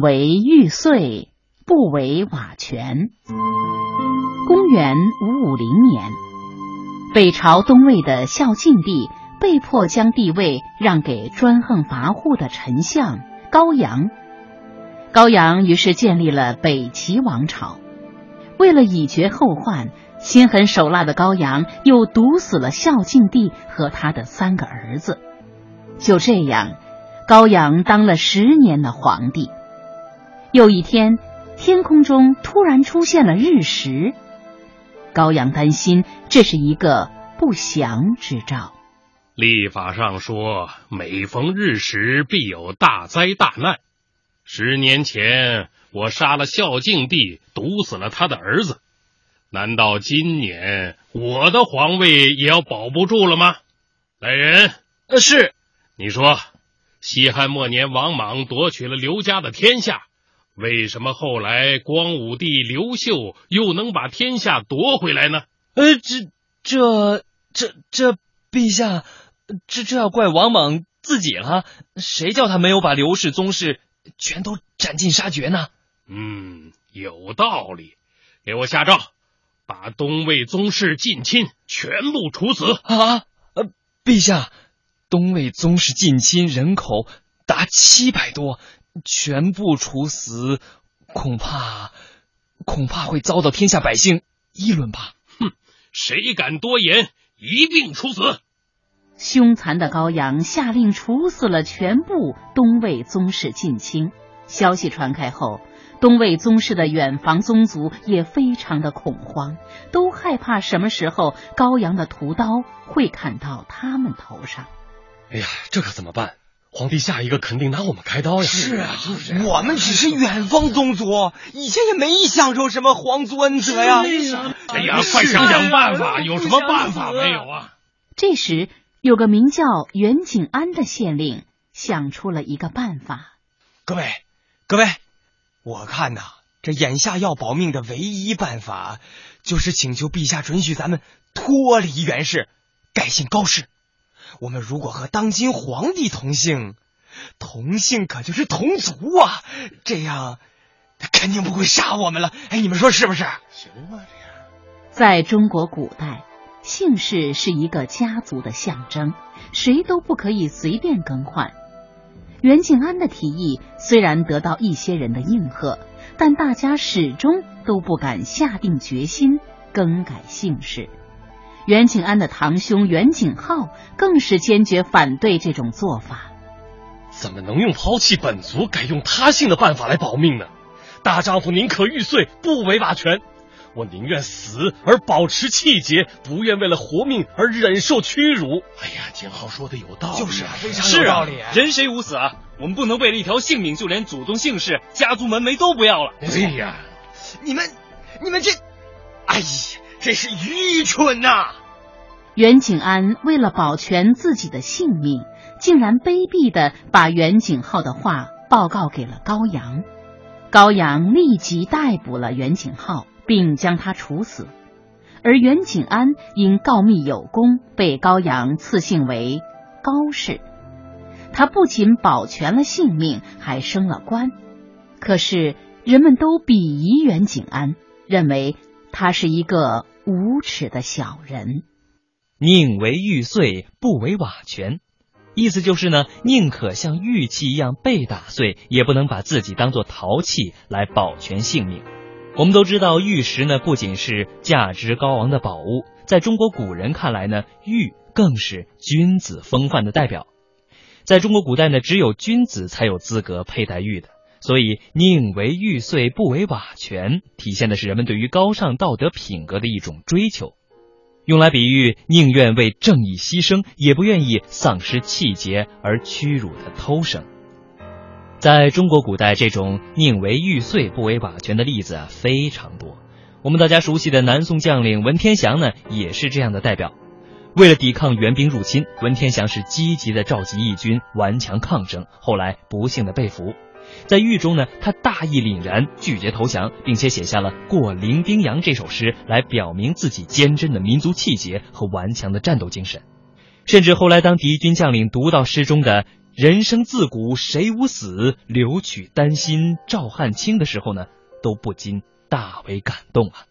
为玉碎，不为瓦全。公元五五零年，北朝东魏的孝敬帝被迫将帝位让给专横跋扈的丞相高阳。高阳于是建立了北齐王朝。为了以绝后患，心狠手辣的高阳又毒死了孝敬帝和他的三个儿子。就这样，高阳当了十年的皇帝。有一天，天空中突然出现了日食。高阳担心这是一个不祥之兆。历法上说，每逢日食，必有大灾大难。十年前，我杀了孝敬帝，毒死了他的儿子。难道今年我的皇位也要保不住了吗？来人，呃，是。你说，西汉末年，王莽夺取了刘家的天下。为什么后来光武帝刘秀又能把天下夺回来呢？呃，这、这、这、这，陛下，这这要怪王莽自己了。谁叫他没有把刘氏宗室全都斩尽杀绝呢？嗯，有道理。给我下诏，把东魏宗室近亲全部处死。啊，呃，陛下，东魏宗室近亲人口达七百多。全部处死，恐怕恐怕会遭到天下百姓议论吧。哼，谁敢多言，一并处死！凶残的高阳下令处死了全部东魏宗室近亲。消息传开后，东魏宗室的远房宗族也非常的恐慌，都害怕什么时候高阳的屠刀会砍到他们头上。哎呀，这可怎么办？皇帝下一个肯定拿我们开刀呀！是啊，我们只是远方宗族，以前也没享受什么皇族恩泽呀。哎呀，快想想办法，有什么办法没有啊？这时，有个名叫袁景安的县令想出了一个办法。各位，各位，我看呐，这眼下要保命的唯一办法，就是请求陛下准许咱们脱离袁氏，改姓高氏。我们如果和当今皇帝同姓，同姓可就是同族啊！这样他肯定不会杀我们了。哎，你们说是不是？行吧，这样。在中国古代，姓氏是一个家族的象征，谁都不可以随便更换。袁敬安的提议虽然得到一些人的应和，但大家始终都不敢下定决心更改姓氏。袁景安的堂兄袁景浩更是坚决反对这种做法。怎么能用抛弃本族改用他姓的办法来保命呢？大丈夫宁可玉碎，不为瓦全。我宁愿死而保持气节，不愿为了活命而忍受屈辱。哎呀，景浩说的有道理，就是啊，非常有道理。人谁无死啊？我们不能为了一条性命，就连祖宗姓氏、家族门楣都不要了。对呀，你们，你们这，哎呀！真是愚蠢呐！袁景安为了保全自己的性命，竟然卑鄙的把袁景浩的话报告给了高阳。高阳立即逮捕了袁景浩，并将他处死。而袁景安因告密有功，被高阳赐姓为高氏。他不仅保全了性命，还升了官。可是人们都鄙夷袁景安，认为他是一个。无耻的小人，宁为玉碎，不为瓦全。意思就是呢，宁可像玉器一样被打碎，也不能把自己当做陶器来保全性命。我们都知道，玉石呢不仅是价值高昂的宝物，在中国古人看来呢，玉更是君子风范的代表。在中国古代呢，只有君子才有资格佩戴玉的。所以，宁为玉碎，不为瓦全，体现的是人们对于高尚道德品格的一种追求，用来比喻宁愿为正义牺牲，也不愿意丧失气节而屈辱的偷生。在中国古代，这种宁为玉碎，不为瓦全的例子啊非常多。我们大家熟悉的南宋将领文天祥呢，也是这样的代表。为了抵抗元兵入侵，文天祥是积极的召集义军顽强抗争，后来不幸的被俘。在狱中呢，他大义凛然，拒绝投降，并且写下了《过零丁洋》这首诗，来表明自己坚贞的民族气节和顽强的战斗精神。甚至后来，当敌军将领读到诗中的人生自古谁无死，留取丹心照汗青的时候呢，都不禁大为感动啊。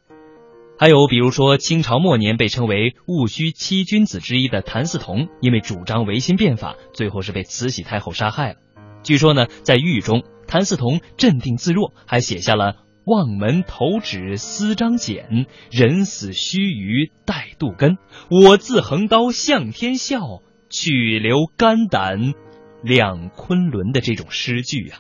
还有比如说，清朝末年被称为戊戌七君子之一的谭嗣同，因为主张维新变法，最后是被慈禧太后杀害了。据说呢，在狱中，谭嗣同镇定自若，还写下了“望门投止思张俭，人死须臾待杜根。我自横刀向天笑，去留肝胆两昆仑”的这种诗句啊。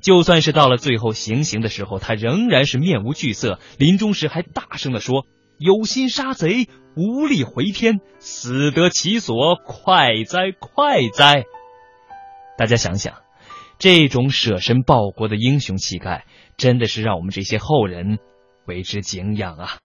就算是到了最后行刑的时候，他仍然是面无惧色，临终时还大声的说：“有心杀贼，无力回天，死得其所，快哉快哉！”大家想想，这种舍身报国的英雄气概，真的是让我们这些后人为之敬仰啊。